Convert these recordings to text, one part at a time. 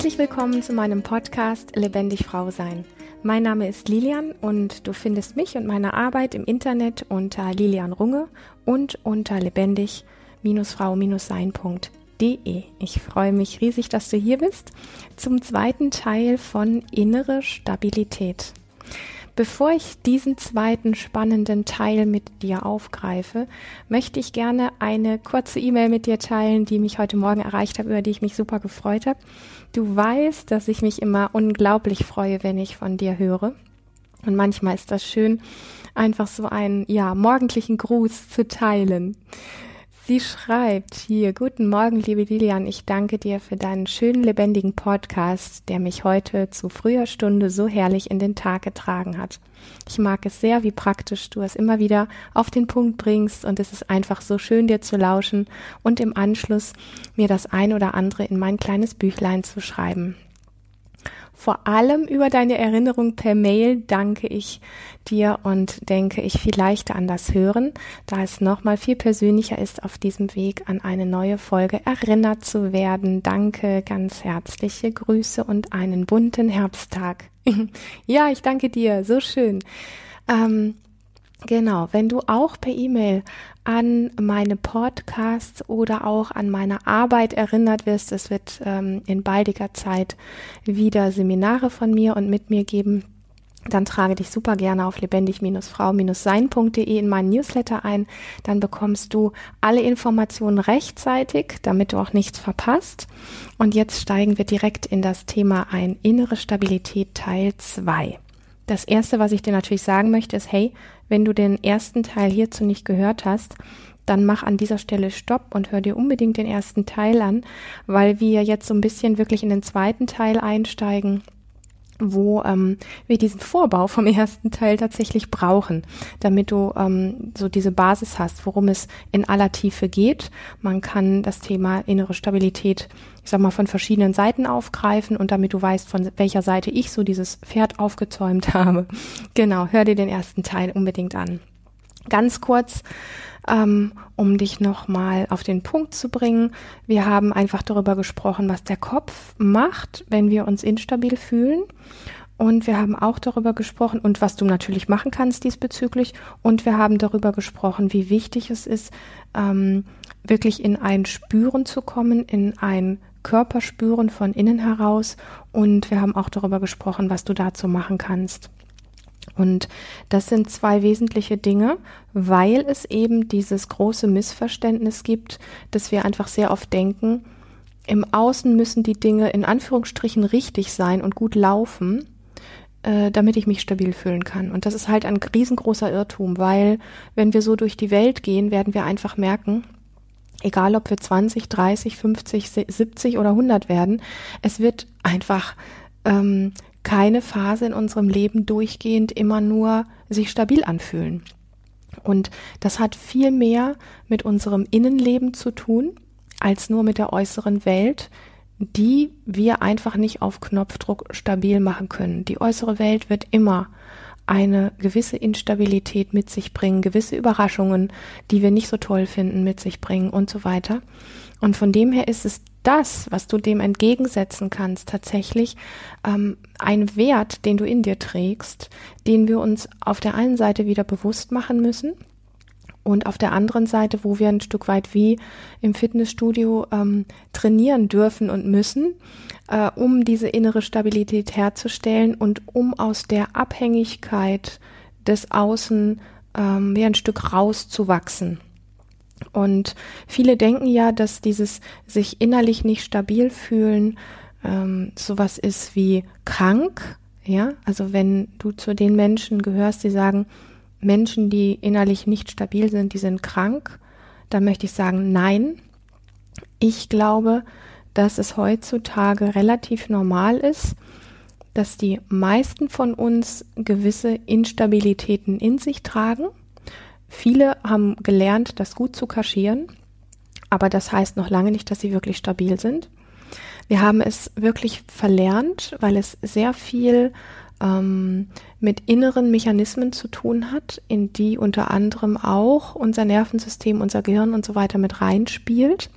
Herzlich willkommen zu meinem Podcast Lebendig Frau Sein. Mein Name ist Lilian und du findest mich und meine Arbeit im Internet unter Lilian Runge und unter lebendig-frau-sein.de. Ich freue mich riesig, dass du hier bist zum zweiten Teil von Innere Stabilität. Bevor ich diesen zweiten spannenden Teil mit dir aufgreife, möchte ich gerne eine kurze E-Mail mit dir teilen, die mich heute Morgen erreicht hat, über die ich mich super gefreut habe. Du weißt, dass ich mich immer unglaublich freue, wenn ich von dir höre. Und manchmal ist das schön, einfach so einen, ja, morgendlichen Gruß zu teilen. Sie schreibt hier, guten Morgen, liebe Lilian, ich danke dir für deinen schönen, lebendigen Podcast, der mich heute zu früher Stunde so herrlich in den Tag getragen hat. Ich mag es sehr, wie praktisch du es immer wieder auf den Punkt bringst und es ist einfach so schön, dir zu lauschen und im Anschluss mir das ein oder andere in mein kleines Büchlein zu schreiben. Vor allem über deine Erinnerung per Mail danke ich dir und denke ich viel leichter an das Hören, da es nochmal viel persönlicher ist, auf diesem Weg an eine neue Folge erinnert zu werden. Danke, ganz herzliche Grüße und einen bunten Herbsttag. ja, ich danke dir, so schön. Ähm, Genau, wenn du auch per E-Mail an meine Podcasts oder auch an meine Arbeit erinnert wirst, es wird ähm, in baldiger Zeit wieder Seminare von mir und mit mir geben, dann trage dich super gerne auf lebendig-frau-sein.de in meinen Newsletter ein. Dann bekommst du alle Informationen rechtzeitig, damit du auch nichts verpasst. Und jetzt steigen wir direkt in das Thema ein. Innere Stabilität Teil 2. Das erste, was ich dir natürlich sagen möchte, ist, hey, wenn du den ersten Teil hierzu nicht gehört hast, dann mach an dieser Stelle Stopp und hör dir unbedingt den ersten Teil an, weil wir jetzt so ein bisschen wirklich in den zweiten Teil einsteigen wo ähm, wir diesen Vorbau vom ersten Teil tatsächlich brauchen, damit du ähm, so diese Basis hast, worum es in aller Tiefe geht. Man kann das Thema innere Stabilität, ich sag mal, von verschiedenen Seiten aufgreifen und damit du weißt, von welcher Seite ich so dieses Pferd aufgezäumt habe. Genau, hör dir den ersten Teil unbedingt an. Ganz kurz ähm, um dich nochmal auf den Punkt zu bringen. Wir haben einfach darüber gesprochen, was der Kopf macht, wenn wir uns instabil fühlen. Und wir haben auch darüber gesprochen und was du natürlich machen kannst diesbezüglich. Und wir haben darüber gesprochen, wie wichtig es ist, ähm, wirklich in ein Spüren zu kommen, in ein Körperspüren von innen heraus. Und wir haben auch darüber gesprochen, was du dazu machen kannst. Und das sind zwei wesentliche Dinge, weil es eben dieses große Missverständnis gibt, dass wir einfach sehr oft denken, im Außen müssen die Dinge in Anführungsstrichen richtig sein und gut laufen, äh, damit ich mich stabil fühlen kann. Und das ist halt ein riesengroßer Irrtum, weil wenn wir so durch die Welt gehen, werden wir einfach merken, egal ob wir 20, 30, 50, 70 oder 100 werden, es wird einfach ähm, keine Phase in unserem Leben durchgehend immer nur sich stabil anfühlen. Und das hat viel mehr mit unserem Innenleben zu tun, als nur mit der äußeren Welt, die wir einfach nicht auf Knopfdruck stabil machen können. Die äußere Welt wird immer eine gewisse Instabilität mit sich bringen, gewisse Überraschungen, die wir nicht so toll finden, mit sich bringen und so weiter. Und von dem her ist es das, was du dem entgegensetzen kannst, tatsächlich ähm, ein Wert, den du in dir trägst, den wir uns auf der einen Seite wieder bewusst machen müssen und auf der anderen Seite, wo wir ein Stück weit wie im Fitnessstudio ähm, trainieren dürfen und müssen, äh, um diese innere Stabilität herzustellen und um aus der Abhängigkeit des Außen ähm, wie ein Stück rauszuwachsen. Und viele denken ja, dass dieses sich innerlich nicht stabil fühlen ähm, sowas ist wie krank. Ja, also wenn du zu den Menschen gehörst, die sagen, Menschen, die innerlich nicht stabil sind, die sind krank, dann möchte ich sagen, nein. Ich glaube, dass es heutzutage relativ normal ist, dass die meisten von uns gewisse Instabilitäten in sich tragen Viele haben gelernt, das gut zu kaschieren, aber das heißt noch lange nicht, dass sie wirklich stabil sind. Wir haben es wirklich verlernt, weil es sehr viel ähm, mit inneren Mechanismen zu tun hat, in die unter anderem auch unser Nervensystem, unser Gehirn und so weiter mit reinspielt.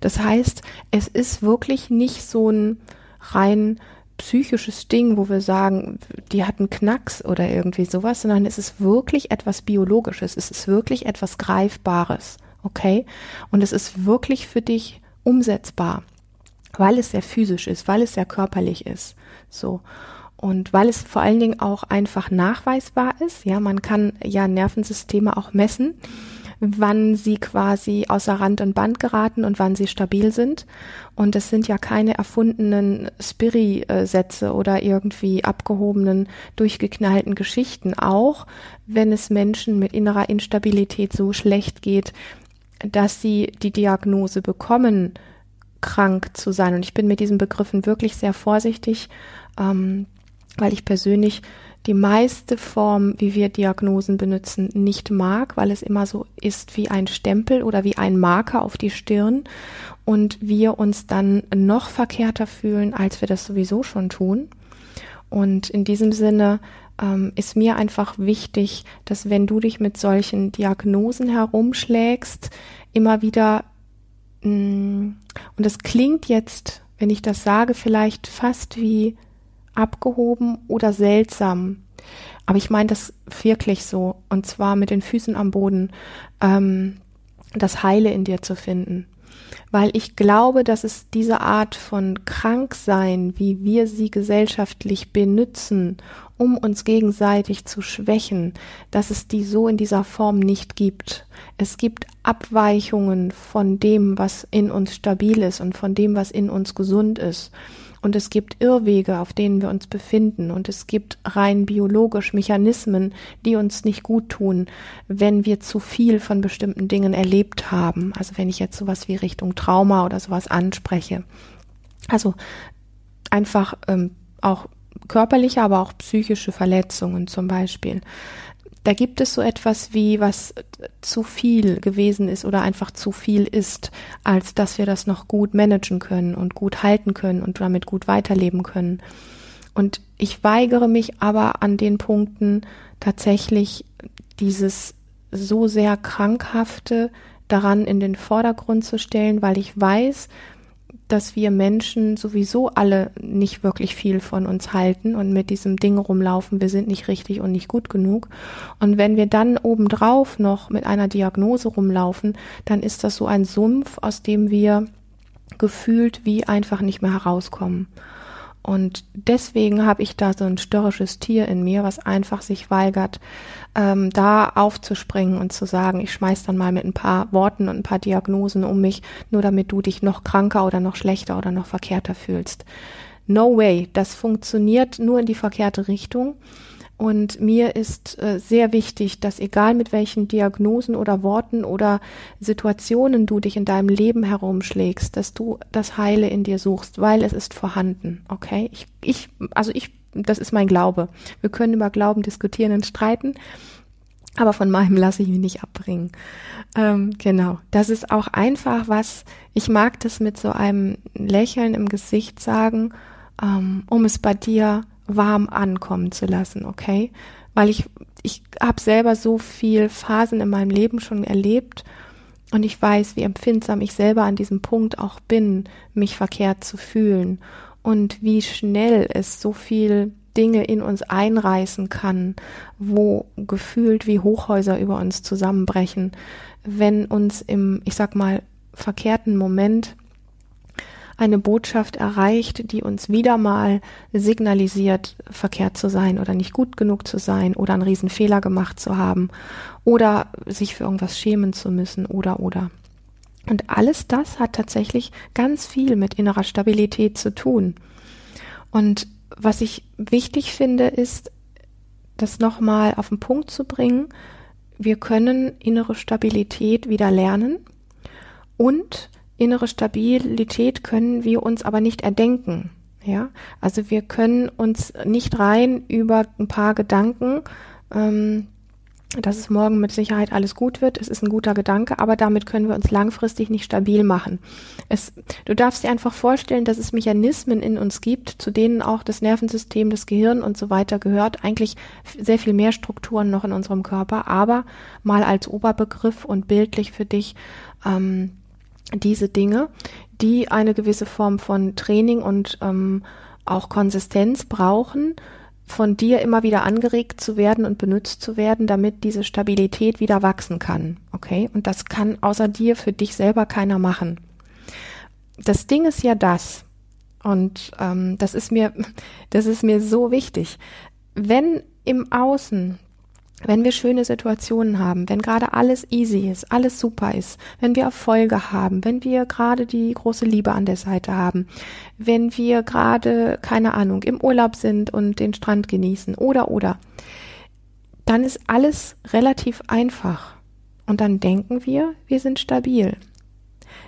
Das heißt, es ist wirklich nicht so ein rein psychisches Ding, wo wir sagen, die hatten Knacks oder irgendwie sowas, sondern es ist wirklich etwas Biologisches, es ist wirklich etwas Greifbares, okay? Und es ist wirklich für dich umsetzbar, weil es sehr physisch ist, weil es sehr körperlich ist, so. Und weil es vor allen Dingen auch einfach nachweisbar ist, ja, man kann ja Nervensysteme auch messen wann sie quasi außer Rand und Band geraten und wann sie stabil sind. Und es sind ja keine erfundenen Spiri-Sätze oder irgendwie abgehobenen, durchgeknallten Geschichten. Auch wenn es Menschen mit innerer Instabilität so schlecht geht, dass sie die Diagnose bekommen, krank zu sein. Und ich bin mit diesen Begriffen wirklich sehr vorsichtig, ähm, weil ich persönlich die meiste Form, wie wir Diagnosen benutzen, nicht mag, weil es immer so ist wie ein Stempel oder wie ein Marker auf die Stirn und wir uns dann noch verkehrter fühlen, als wir das sowieso schon tun. Und in diesem Sinne ähm, ist mir einfach wichtig, dass wenn du dich mit solchen Diagnosen herumschlägst, immer wieder, mh, mm, und es klingt jetzt, wenn ich das sage, vielleicht fast wie abgehoben oder seltsam. Aber ich meine das wirklich so, und zwar mit den Füßen am Boden, ähm, das Heile in dir zu finden. Weil ich glaube, dass es diese Art von Kranksein, wie wir sie gesellschaftlich benutzen, um uns gegenseitig zu schwächen, dass es die so in dieser Form nicht gibt. Es gibt Abweichungen von dem, was in uns stabil ist und von dem, was in uns gesund ist. Und es gibt Irrwege, auf denen wir uns befinden. Und es gibt rein biologisch Mechanismen, die uns nicht gut tun, wenn wir zu viel von bestimmten Dingen erlebt haben. Also wenn ich jetzt sowas wie Richtung Trauma oder sowas anspreche. Also einfach ähm, auch körperliche, aber auch psychische Verletzungen zum Beispiel da gibt es so etwas wie, was zu viel gewesen ist oder einfach zu viel ist, als dass wir das noch gut managen können und gut halten können und damit gut weiterleben können. Und ich weigere mich aber an den Punkten tatsächlich dieses so sehr krankhafte daran in den Vordergrund zu stellen, weil ich weiß, dass wir Menschen sowieso alle nicht wirklich viel von uns halten und mit diesem Ding rumlaufen, wir sind nicht richtig und nicht gut genug. Und wenn wir dann obendrauf noch mit einer Diagnose rumlaufen, dann ist das so ein Sumpf, aus dem wir gefühlt wie einfach nicht mehr herauskommen. Und deswegen habe ich da so ein störrisches Tier in mir, was einfach sich weigert, ähm, da aufzuspringen und zu sagen, ich schmeiß dann mal mit ein paar Worten und ein paar Diagnosen um mich, nur damit du dich noch kranker oder noch schlechter oder noch verkehrter fühlst. No way, das funktioniert nur in die verkehrte Richtung. Und mir ist äh, sehr wichtig, dass egal mit welchen Diagnosen oder Worten oder Situationen du dich in deinem Leben herumschlägst, dass du das Heile in dir suchst, weil es ist vorhanden. Okay? Ich, ich, also ich, das ist mein Glaube. Wir können über Glauben diskutieren und streiten. Aber von meinem lasse ich mich nicht abbringen. Ähm, genau. Das ist auch einfach was, ich mag das mit so einem Lächeln im Gesicht sagen, ähm, um es bei dir warm ankommen zu lassen, okay? Weil ich, ich habe selber so viel Phasen in meinem Leben schon erlebt und ich weiß, wie empfindsam ich selber an diesem Punkt auch bin, mich verkehrt zu fühlen und wie schnell es so viel Dinge in uns einreißen kann, wo gefühlt wie Hochhäuser über uns zusammenbrechen, wenn uns im, ich sag mal, verkehrten Moment eine Botschaft erreicht, die uns wieder mal signalisiert, verkehrt zu sein oder nicht gut genug zu sein oder einen Riesenfehler gemacht zu haben oder sich für irgendwas schämen zu müssen oder oder. Und alles das hat tatsächlich ganz viel mit innerer Stabilität zu tun. Und was ich wichtig finde, ist, das nochmal auf den Punkt zu bringen. Wir können innere Stabilität wieder lernen und innere Stabilität können wir uns aber nicht erdenken. Ja, also wir können uns nicht rein über ein paar Gedanken, ähm, dass es morgen mit Sicherheit alles gut wird. Es ist ein guter Gedanke, aber damit können wir uns langfristig nicht stabil machen. Es, du darfst dir einfach vorstellen, dass es Mechanismen in uns gibt, zu denen auch das Nervensystem, das Gehirn und so weiter gehört. Eigentlich sehr viel mehr Strukturen noch in unserem Körper, aber mal als Oberbegriff und bildlich für dich. Ähm, diese Dinge, die eine gewisse Form von Training und ähm, auch Konsistenz brauchen, von dir immer wieder angeregt zu werden und benutzt zu werden, damit diese Stabilität wieder wachsen kann. Okay? Und das kann außer dir für dich selber keiner machen. Das Ding ist ja das, und ähm, das ist mir, das ist mir so wichtig. Wenn im Außen wenn wir schöne Situationen haben, wenn gerade alles easy ist, alles super ist, wenn wir Erfolge haben, wenn wir gerade die große Liebe an der Seite haben, wenn wir gerade, keine Ahnung, im Urlaub sind und den Strand genießen oder oder, dann ist alles relativ einfach. Und dann denken wir, wir sind stabil.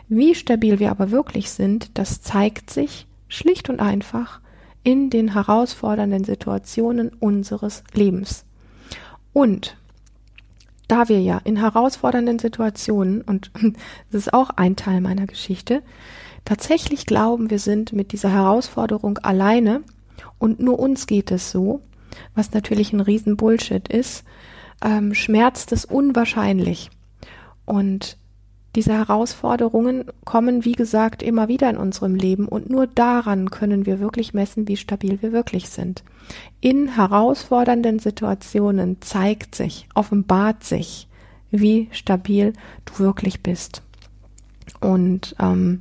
Wie stabil wir aber wirklich sind, das zeigt sich schlicht und einfach in den herausfordernden Situationen unseres Lebens. Und da wir ja in herausfordernden Situationen, und das ist auch ein Teil meiner Geschichte, tatsächlich glauben, wir sind mit dieser Herausforderung alleine und nur uns geht es so, was natürlich ein Riesenbullshit ist, ähm, schmerzt es unwahrscheinlich. Und diese Herausforderungen kommen, wie gesagt, immer wieder in unserem Leben und nur daran können wir wirklich messen, wie stabil wir wirklich sind. In herausfordernden Situationen zeigt sich, offenbart sich, wie stabil du wirklich bist. Und ähm,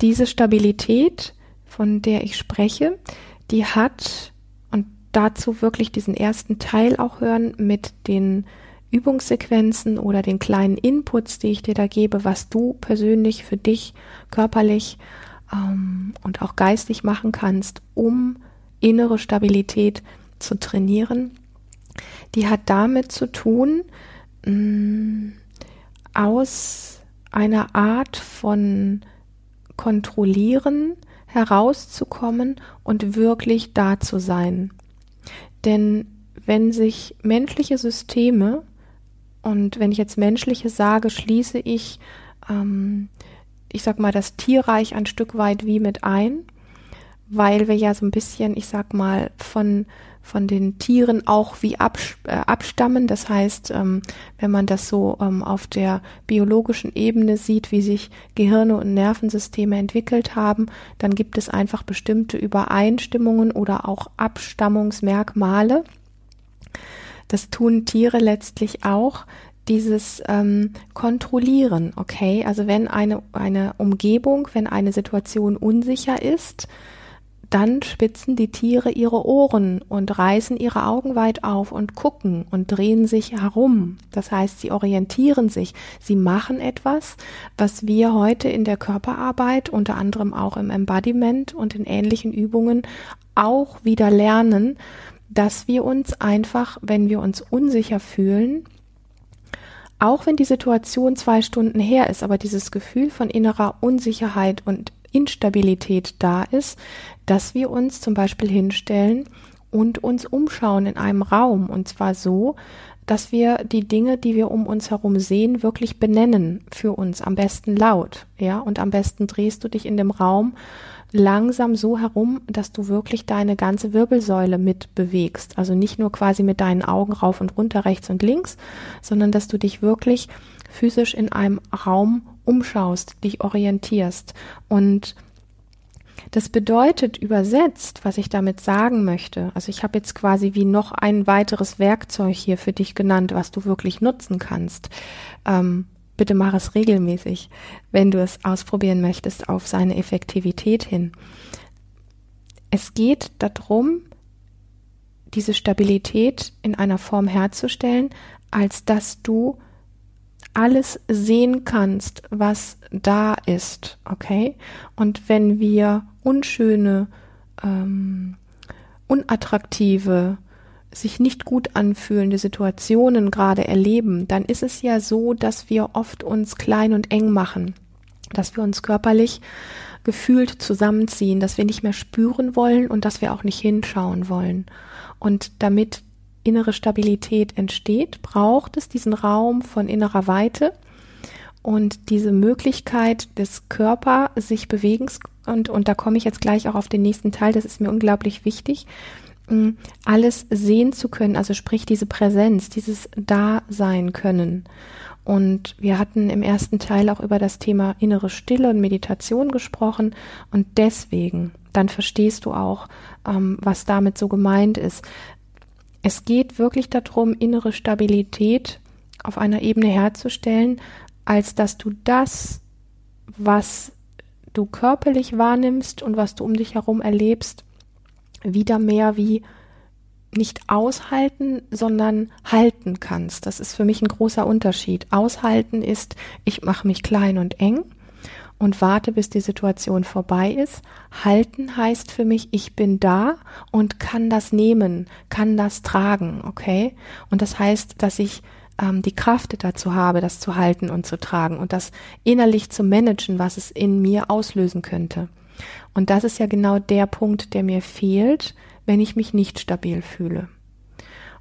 diese Stabilität, von der ich spreche, die hat, und dazu wirklich diesen ersten Teil auch hören mit den Übungssequenzen oder den kleinen Inputs, die ich dir da gebe, was du persönlich für dich körperlich ähm, und auch geistig machen kannst, um innere Stabilität zu trainieren, die hat damit zu tun, mh, mm, aus einer Art von Kontrollieren herauszukommen und wirklich da zu sein. Denn wenn sich menschliche Systeme und wenn ich jetzt menschliche sage, schließe ich, ähm, ich sag mal, das Tierreich ein Stück weit wie mit ein, weil wir ja so ein bisschen, ich sag mal, von von den Tieren auch wie äh, abstammen. Das heißt, ähm, wenn man das so ähm, auf der biologischen Ebene sieht, wie sich Gehirne und Nervensysteme entwickelt haben, dann gibt es einfach bestimmte Übereinstimmungen oder auch Abstammungsmerkmale. Das tun Tiere letztlich auch, dieses ähm, Kontrollieren, okay? Also wenn eine, eine Umgebung, wenn eine Situation unsicher ist, dann spitzen die Tiere ihre Ohren und reißen ihre Augen weit auf und gucken und drehen sich herum. Das heißt, sie orientieren sich, sie machen etwas, was wir heute in der Körperarbeit, unter anderem auch im Embodiment und in ähnlichen Übungen auch wieder lernen, dass wir uns einfach, wenn wir uns unsicher fühlen, auch wenn die Situation zwei Stunden her ist, aber dieses Gefühl von innerer Unsicherheit und Instabilität da ist, dass wir uns zum Beispiel hinstellen und uns umschauen in einem Raum und zwar so, dass wir die Dinge, die wir um uns herum sehen, wirklich benennen für uns, am besten laut, ja, und am besten drehst du dich in dem Raum langsam so herum, dass du wirklich deine ganze Wirbelsäule mit bewegst. Also nicht nur quasi mit deinen Augen rauf und runter, rechts und links, sondern dass du dich wirklich physisch in einem Raum umschaust, dich orientierst. Und das bedeutet übersetzt, was ich damit sagen möchte. Also ich habe jetzt quasi wie noch ein weiteres Werkzeug hier für dich genannt, was du wirklich nutzen kannst. Ähm, bitte mach es regelmäßig, wenn du es ausprobieren möchtest auf seine Effektivität hin. Es geht darum, diese Stabilität in einer Form herzustellen, als dass du alles sehen kannst, was da ist, okay? Und wenn wir unschöne, ähm, unattraktive, sich nicht gut anfühlende Situationen gerade erleben, dann ist es ja so, dass wir oft uns klein und eng machen, dass wir uns körperlich gefühlt zusammenziehen, dass wir nicht mehr spüren wollen und dass wir auch nicht hinschauen wollen. Und damit innere Stabilität entsteht, braucht es diesen Raum von innerer Weite und diese Möglichkeit des Körper sich Bewegens und, und da komme ich jetzt gleich auch auf den nächsten Teil, das ist mir unglaublich wichtig, alles sehen zu können, also sprich diese Präsenz, dieses Dasein können. Und wir hatten im ersten Teil auch über das Thema innere Stille und Meditation gesprochen. Und deswegen, dann verstehst du auch, ähm, was damit so gemeint ist. Es geht wirklich darum, innere Stabilität auf einer Ebene herzustellen, als dass du das, was du körperlich wahrnimmst und was du um dich herum erlebst, wieder mehr wie nicht aushalten, sondern halten kannst. Das ist für mich ein großer Unterschied. Aushalten ist, ich mache mich klein und eng und warte, bis die Situation vorbei ist. Halten heißt für mich, ich bin da und kann das nehmen, kann das tragen, okay? Und das heißt, dass ich ähm, die Kraft dazu habe, das zu halten und zu tragen und das innerlich zu managen, was es in mir auslösen könnte. Und das ist ja genau der Punkt, der mir fehlt, wenn ich mich nicht stabil fühle.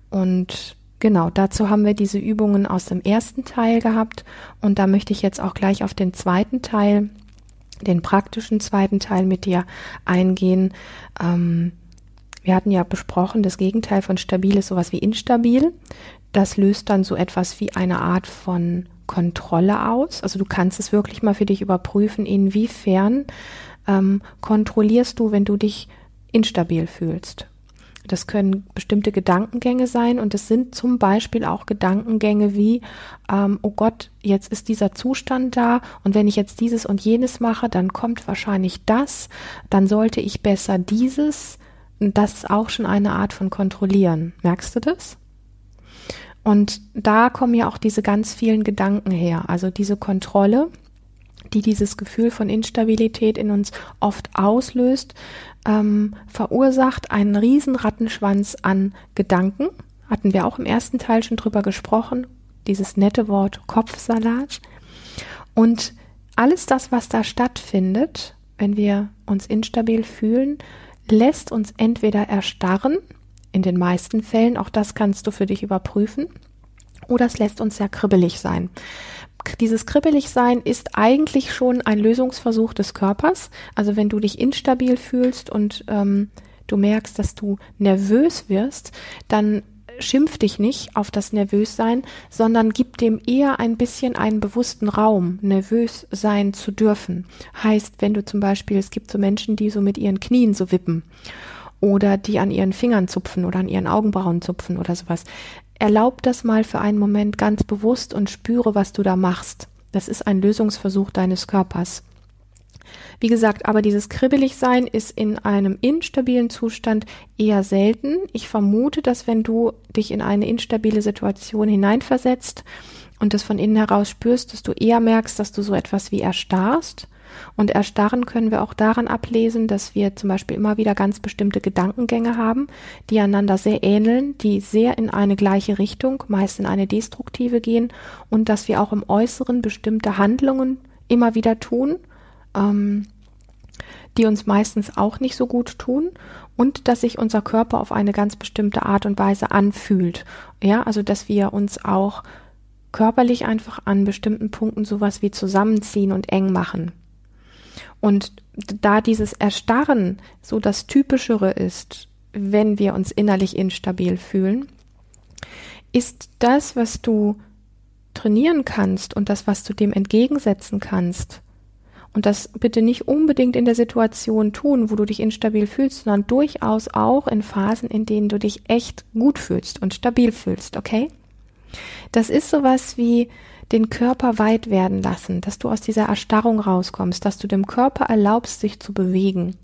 Und genau, dazu haben wir diese Übungen aus dem ersten Teil gehabt und da möchte ich jetzt auch gleich auf den zweiten Teil, den praktischen zweiten Teil mit dir eingehen. Ähm, wir hatten ja besprochen, das Gegenteil von stabil ist sowas wie instabil. Das löst dann so etwas wie eine Art von Kontrolle aus. Also du kannst es wirklich mal für dich überprüfen, inwiefern ähm, kontrollierst du, wenn du dich instabil fühlst. Das können bestimmte Gedankengänge sein und es sind zum Beispiel auch Gedankengänge wie, ähm, oh Gott, jetzt ist dieser Zustand da und wenn ich jetzt dieses und jenes mache, dann kommt wahrscheinlich das, dann sollte ich besser dieses. Das ist auch schon eine Art von Kontrollieren. Merkst du das? Und da kommen ja auch diese ganz vielen Gedanken her, also diese Kontrolle, die dieses Gefühl von Instabilität in uns oft auslöst, ähm, verursacht einen riesen Rattenschwanz an Gedanken. Hatten wir auch im ersten Teil schon drüber gesprochen, dieses nette Wort Kopfsalat. Und alles das, was da stattfindet, wenn wir uns instabil fühlen, lässt uns entweder erstarren, in den meisten Fällen, auch das kannst du für dich überprüfen, oder es lässt uns sehr kribbelig sein dieses Kribbeligsein ist eigentlich schon ein Lösungsversuch des Körpers. Also wenn du dich instabil fühlst und ähm, du merkst, dass du nervös wirst, dann schimpf dich nicht auf das Nervössein, sondern gib dem eher ein bisschen einen bewussten Raum, nervös sein zu dürfen. Heißt, wenn du zum Beispiel, es gibt so Menschen, die so mit ihren Knien so wippen oder die an ihren Fingern zupfen oder an ihren Augenbrauen zupfen oder sowas erlaub das mal für einen Moment ganz bewusst und spüre, was du da machst. Das ist ein Lösungsversuch deines Körpers. Wie gesagt, aber dieses Kribbeligsein ist in einem instabilen Zustand eher selten. Ich vermute, dass wenn du dich in eine instabile Situation hineinversetzt und das von innen heraus spürst, dass du eher merkst, dass du so etwas wie erstarrst und Erstarren können wir auch daran ablesen, dass wir zum Beispiel immer wieder ganz bestimmte Gedankengänge haben, die einander sehr ähneln, die sehr in eine gleiche Richtung, meist in eine destruktive gehen und dass wir auch im Äußeren bestimmte Handlungen immer wieder tun, ähm, die uns meistens auch nicht so gut tun und dass sich unser Körper auf eine ganz bestimmte Art und Weise anfühlt. Ja, also dass wir uns auch körperlich einfach an bestimmten Punkten sowas wie zusammenziehen und eng machen. Und da dieses Erstarren so das Typischere ist, wenn wir uns innerlich instabil fühlen, ist das, was du trainieren kannst und das, was du dem entgegensetzen kannst, und das bitte nicht unbedingt in der Situation tun, wo du dich instabil fühlst, sondern durchaus auch in Phasen, in denen du dich echt gut fühlst und stabil fühlst, okay? Das ist sowas wie den Körper weit werden lassen, dass du aus dieser Erstarrung rauskommst, dass du dem Körper erlaubst, sich zu bewegen.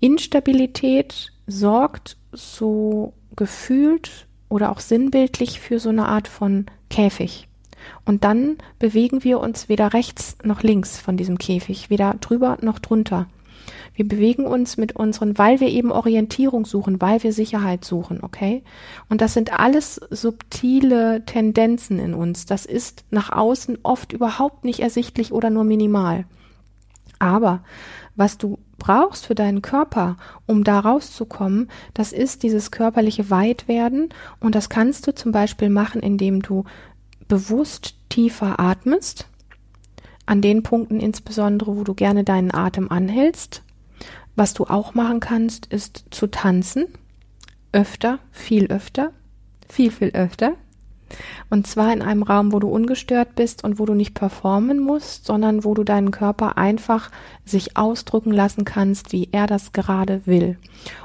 Instabilität sorgt so gefühlt oder auch sinnbildlich für so eine Art von Käfig. Und dann bewegen wir uns weder rechts noch links von diesem Käfig, weder drüber noch drunter. Wir bewegen uns mit unseren, weil wir eben Orientierung suchen, weil wir Sicherheit suchen, okay? Und das sind alles subtile Tendenzen in uns. Das ist nach außen oft überhaupt nicht ersichtlich oder nur minimal. Aber was du brauchst für deinen Körper, um da rauszukommen, das ist dieses körperliche Weitwerden und das kannst du zum Beispiel machen, indem du bewusst tiefer atmest, an den Punkten insbesondere, wo du gerne deinen Atem anhältst was du auch machen kannst, ist zu tanzen. Öfter, viel öfter, viel, viel öfter. Und zwar in einem Raum, wo du ungestört bist und wo du nicht performen musst, sondern wo du deinen Körper einfach sich ausdrücken lassen kannst, wie er das gerade will.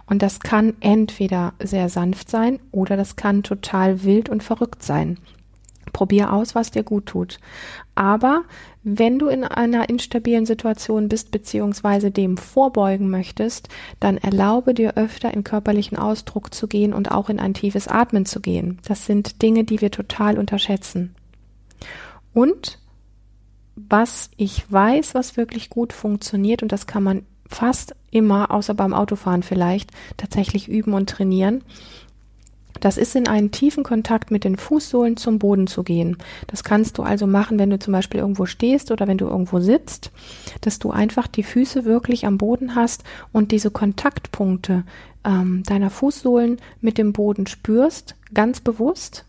Und das kann entweder sehr sanft sein oder das kann total wild und verrückt sein. Probier aus, was dir gut tut. Aber wenn du in einer instabilen Situation bist, beziehungsweise dem vorbeugen möchtest, dann erlaube dir öfter in körperlichen Ausdruck zu gehen und auch in ein tiefes Atmen zu gehen. Das sind Dinge, die wir total unterschätzen. Und was ich weiß, was wirklich gut funktioniert, und das kann man fast immer, außer beim Autofahren vielleicht, tatsächlich üben und trainieren, das ist in einen tiefen Kontakt mit den Fußsohlen zum Boden zu gehen. Das kannst du also machen, wenn du zum Beispiel irgendwo stehst oder wenn du irgendwo sitzt, dass du einfach die Füße wirklich am Boden hast und diese Kontaktpunkte ähm, deiner Fußsohlen mit dem Boden spürst, ganz bewusst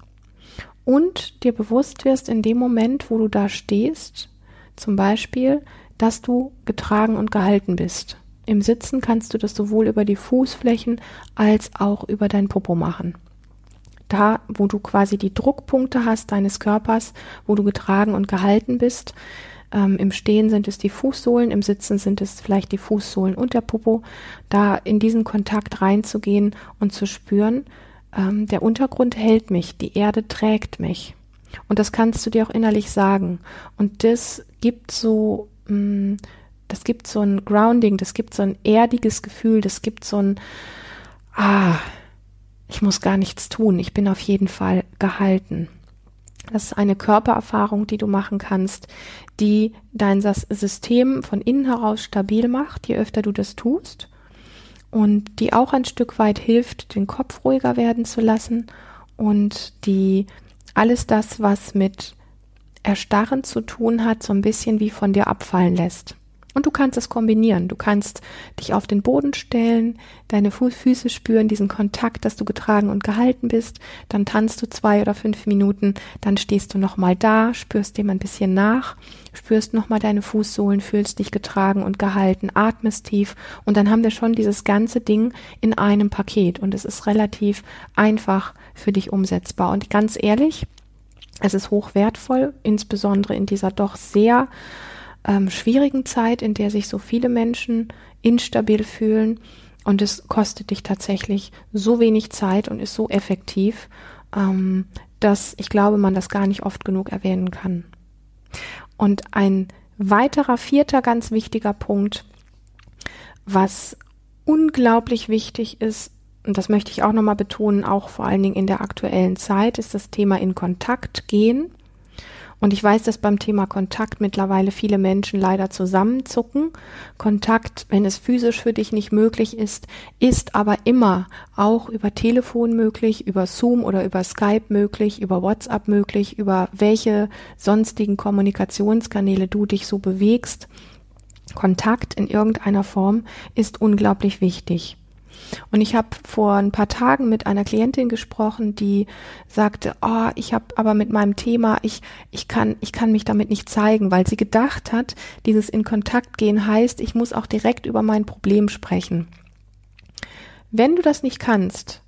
und dir bewusst wirst in dem Moment, wo du da stehst, zum Beispiel, dass du getragen und gehalten bist. Im Sitzen kannst du das sowohl über die Fußflächen als auch über dein Popo machen da, wo du quasi die Druckpunkte hast deines Körpers, wo du getragen und gehalten bist. Ähm, Im Stehen sind es die Fußsohlen, im Sitzen sind es vielleicht die Fußsohlen und der Popo. Da in diesen Kontakt reinzugehen und zu spüren, ähm, der Untergrund hält mich, die Erde trägt mich. Und das kannst du dir auch innerlich sagen. Und das gibt so, mh, mm, das gibt so ein Grounding, das gibt so ein erdiges Gefühl, das gibt so ein, ah, ich muss gar nichts tun, ich bin auf jeden Fall gehalten. Das ist eine Körpererfahrung, die du machen kannst, die dein System von innen heraus stabil macht, je öfter du das tust und die auch ein Stück weit hilft, den Kopf ruhiger werden zu lassen und die alles das, was mit Erstarren zu tun hat, so ein bisschen wie von dir abfallen lässt. Und du kannst es kombinieren. Du kannst dich auf den Boden stellen, deine Füße spüren, diesen Kontakt, dass du getragen und gehalten bist. Dann tanzt du zwei oder fünf Minuten. Dann stehst du nochmal da, spürst dem ein bisschen nach, spürst nochmal deine Fußsohlen, fühlst dich getragen und gehalten, atmest tief. Und dann haben wir schon dieses ganze Ding in einem Paket. Und es ist relativ einfach für dich umsetzbar. Und ganz ehrlich, es ist hoch wertvoll, insbesondere in dieser doch sehr ähm, schwierigen Zeit, in der sich so viele Menschen instabil fühlen. Und es kostet dich tatsächlich so wenig Zeit und ist so effektiv, ähm, dass ich glaube, man das gar nicht oft genug erwähnen kann. Und ein weiterer vierter ganz wichtiger Punkt, was unglaublich wichtig ist, und das möchte ich auch nochmal betonen, auch vor allen Dingen in der aktuellen Zeit, ist das Thema in Kontakt gehen. Und ich weiß, dass beim Thema Kontakt mittlerweile viele Menschen leider zusammenzucken. Kontakt, wenn es physisch für dich nicht möglich ist, ist aber immer auch über Telefon möglich, über Zoom oder über Skype möglich, über WhatsApp möglich, über welche sonstigen Kommunikationskanäle du dich so bewegst. Kontakt in irgendeiner Form ist unglaublich wichtig. Und ich habe vor ein paar Tagen mit einer Klientin gesprochen, die sagte, oh, ich habe aber mit meinem Thema, ich, ich kann, ich kann mich damit nicht zeigen, weil sie gedacht hat, dieses in Kontakt gehen heißt, ich muss auch direkt über mein Problem sprechen. Wenn du das nicht kannst,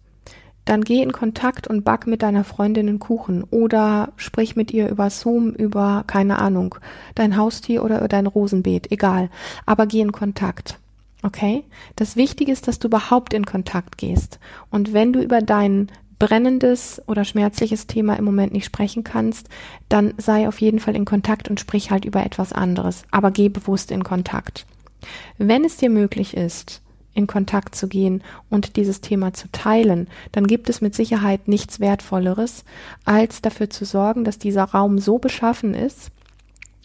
dann geh in Kontakt und back mit deiner Freundin einen Kuchen oder sprich mit ihr über Zoom, über, keine Ahnung, dein Haustier oder dein Rosenbeet, egal. Aber geh in Kontakt. Okay? Das Wichtige ist, dass du überhaupt in Kontakt gehst. Und wenn du über dein brennendes oder schmerzliches Thema im Moment nicht sprechen kannst, dann sei auf jeden Fall in Kontakt und sprich halt über etwas anderes. Aber geh bewusst in Kontakt. Wenn es dir möglich ist, in Kontakt zu gehen und dieses Thema zu teilen, dann gibt es mit Sicherheit nichts Wertvolleres, als dafür zu sorgen, dass dieser Raum so beschaffen ist,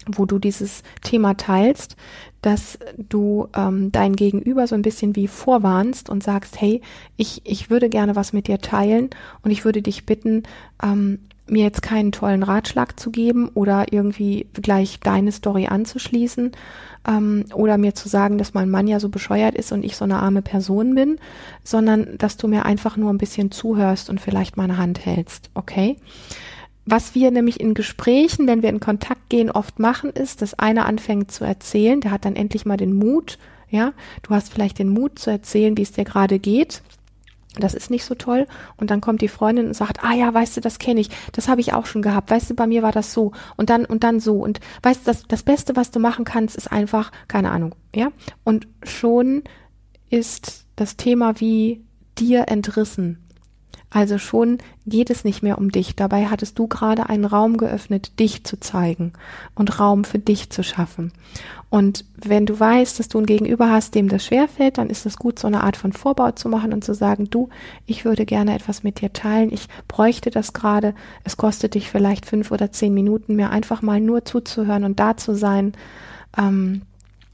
wo du dieses Thema teilst, dass du ähm, dein Gegenüber so ein bisschen wie vorwarnst und sagst, hey, ich, ich würde gerne was mit dir teilen und ich würde dich bitten, ähm, mir jetzt keinen tollen Ratschlag zu geben oder irgendwie gleich deine Story anzuschließen ähm, oder mir zu sagen, dass mein Mann ja so bescheuert ist und ich so eine arme Person bin, sondern dass du mir einfach nur ein bisschen zuhörst und vielleicht meine Hand hältst, okay? Was wir nämlich in Gesprächen, wenn wir in Kontakt gehen, oft machen, ist, dass einer anfängt zu erzählen, der hat dann endlich mal den Mut, ja, du hast vielleicht den Mut zu erzählen, wie es dir gerade geht. das ist nicht so toll. Und dann kommt die Freundin und sagt, ah ja, weißt du, das kenne ich, das habe ich auch schon gehabt. Weißt du, bei mir war das so und dann und dann so. Und weißt du, das, das Beste, was du machen kannst, ist einfach, keine Ahnung, ja. Und schon ist das Thema wie dir entrissen. Also schon geht es nicht mehr um dich. Dabei hattest du gerade einen Raum geöffnet, dich zu zeigen und Raum für dich zu schaffen. Und wenn du weißt, dass du ein Gegenüber hast, dem das schwerfällt, dann ist es gut, so eine Art von Vorbau zu machen und zu sagen, du, ich würde gerne etwas mit dir teilen. Ich bräuchte das gerade. Es kostet dich vielleicht fünf oder zehn Minuten, mir einfach mal nur zuzuhören und da zu sein. Ähm,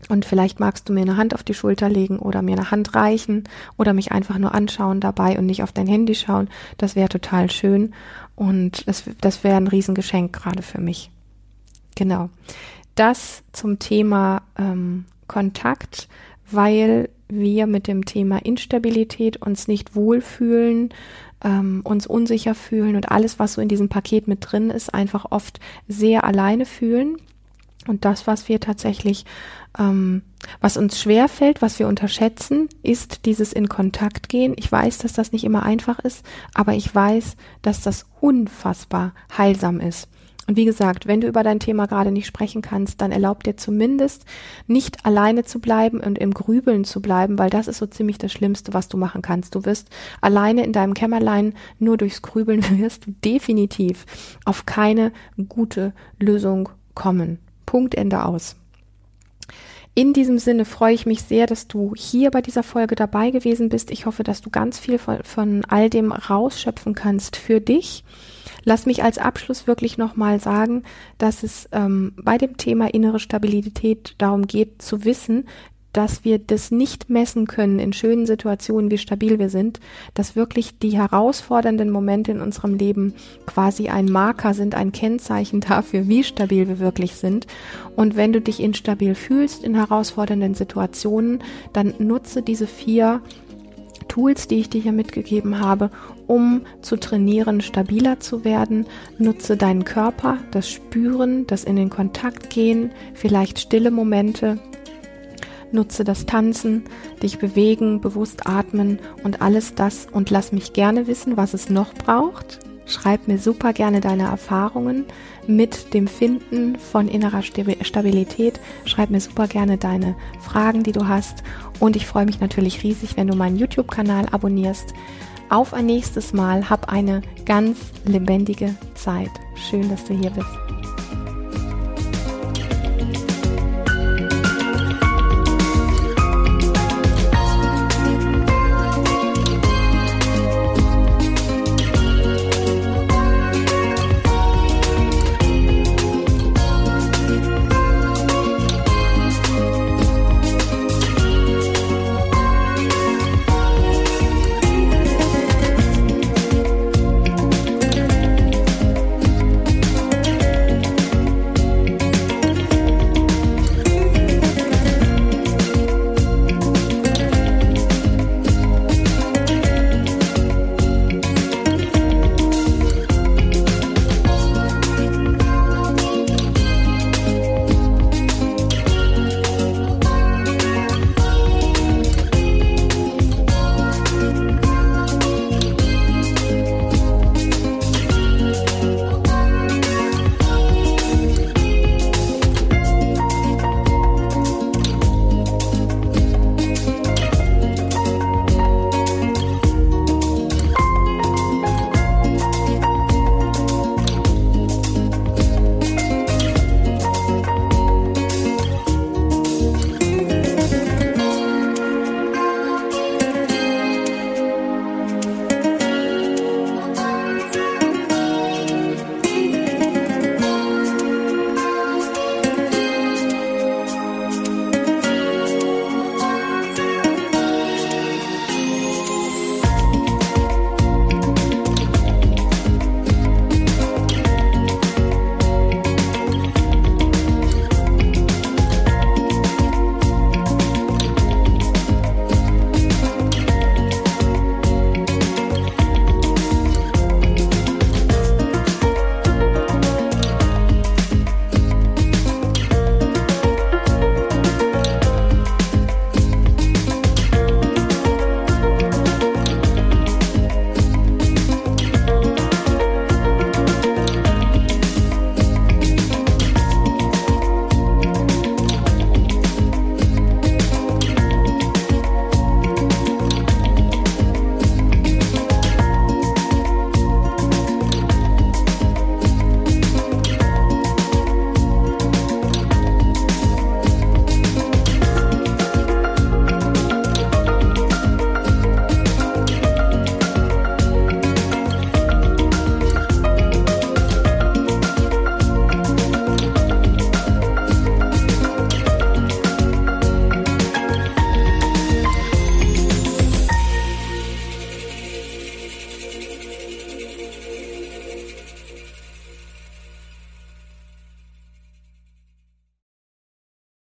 und vielleicht magst du mir eine Hand auf die Schulter legen oder mir eine Hand reichen oder mich einfach nur anschauen dabei und nicht auf dein Handy schauen. Das wäre total schön und das, das wäre ein Riesengeschenk gerade für mich. Genau. Das zum Thema ähm, Kontakt, weil wir mit dem Thema Instabilität uns nicht wohlfühlen, ähm, uns unsicher fühlen und alles, was so in diesem Paket mit drin ist, einfach oft sehr alleine fühlen. Und das, was wir tatsächlich, ähm, was uns schwerfällt, was wir unterschätzen, ist dieses in Kontakt gehen. Ich weiß, dass das nicht immer einfach ist, aber ich weiß, dass das unfassbar heilsam ist. Und wie gesagt, wenn du über dein Thema gerade nicht sprechen kannst, dann erlaub dir zumindest nicht alleine zu bleiben und im Grübeln zu bleiben, weil das ist so ziemlich das Schlimmste, was du machen kannst. Du wirst alleine in deinem Kämmerlein nur durchs Grübeln wirst du definitiv auf keine gute Lösung kommen. Punkt Ende aus. In diesem Sinne freue ich mich sehr, dass du hier bei dieser Folge dabei gewesen bist. Ich hoffe, dass du ganz viel von, von all dem rausschöpfen kannst für dich. Lass mich als Abschluss wirklich nochmal sagen, dass es ähm, bei dem Thema innere Stabilität darum geht zu wissen, dass wir das nicht messen können in schönen Situationen, wie stabil wir sind, dass wirklich die herausfordernden Momente in unserem Leben quasi ein Marker sind, ein Kennzeichen dafür, wie stabil wir wirklich sind. Und wenn du dich instabil fühlst in herausfordernden Situationen, dann nutze diese vier Tools, die ich dir hier mitgegeben habe, um zu trainieren, stabiler zu werden. Nutze deinen Körper, das Spüren, das in den Kontakt gehen, vielleicht stille Momente, nutze das Tanzen, dich bewegen, bewusst atmen und alles das und lass mich gerne wissen, was es noch braucht. Schreib mir super gerne deine Erfahrungen mit dem Finden von innerer Stabilität. Schreib mir super gerne deine Fragen, die du hast. Und ich freue mich natürlich riesig, wenn du meinen YouTube-Kanal abonnierst. Auf ein nächstes Mal. Hab eine ganz lebendige Zeit. Schön, dass du hier bist.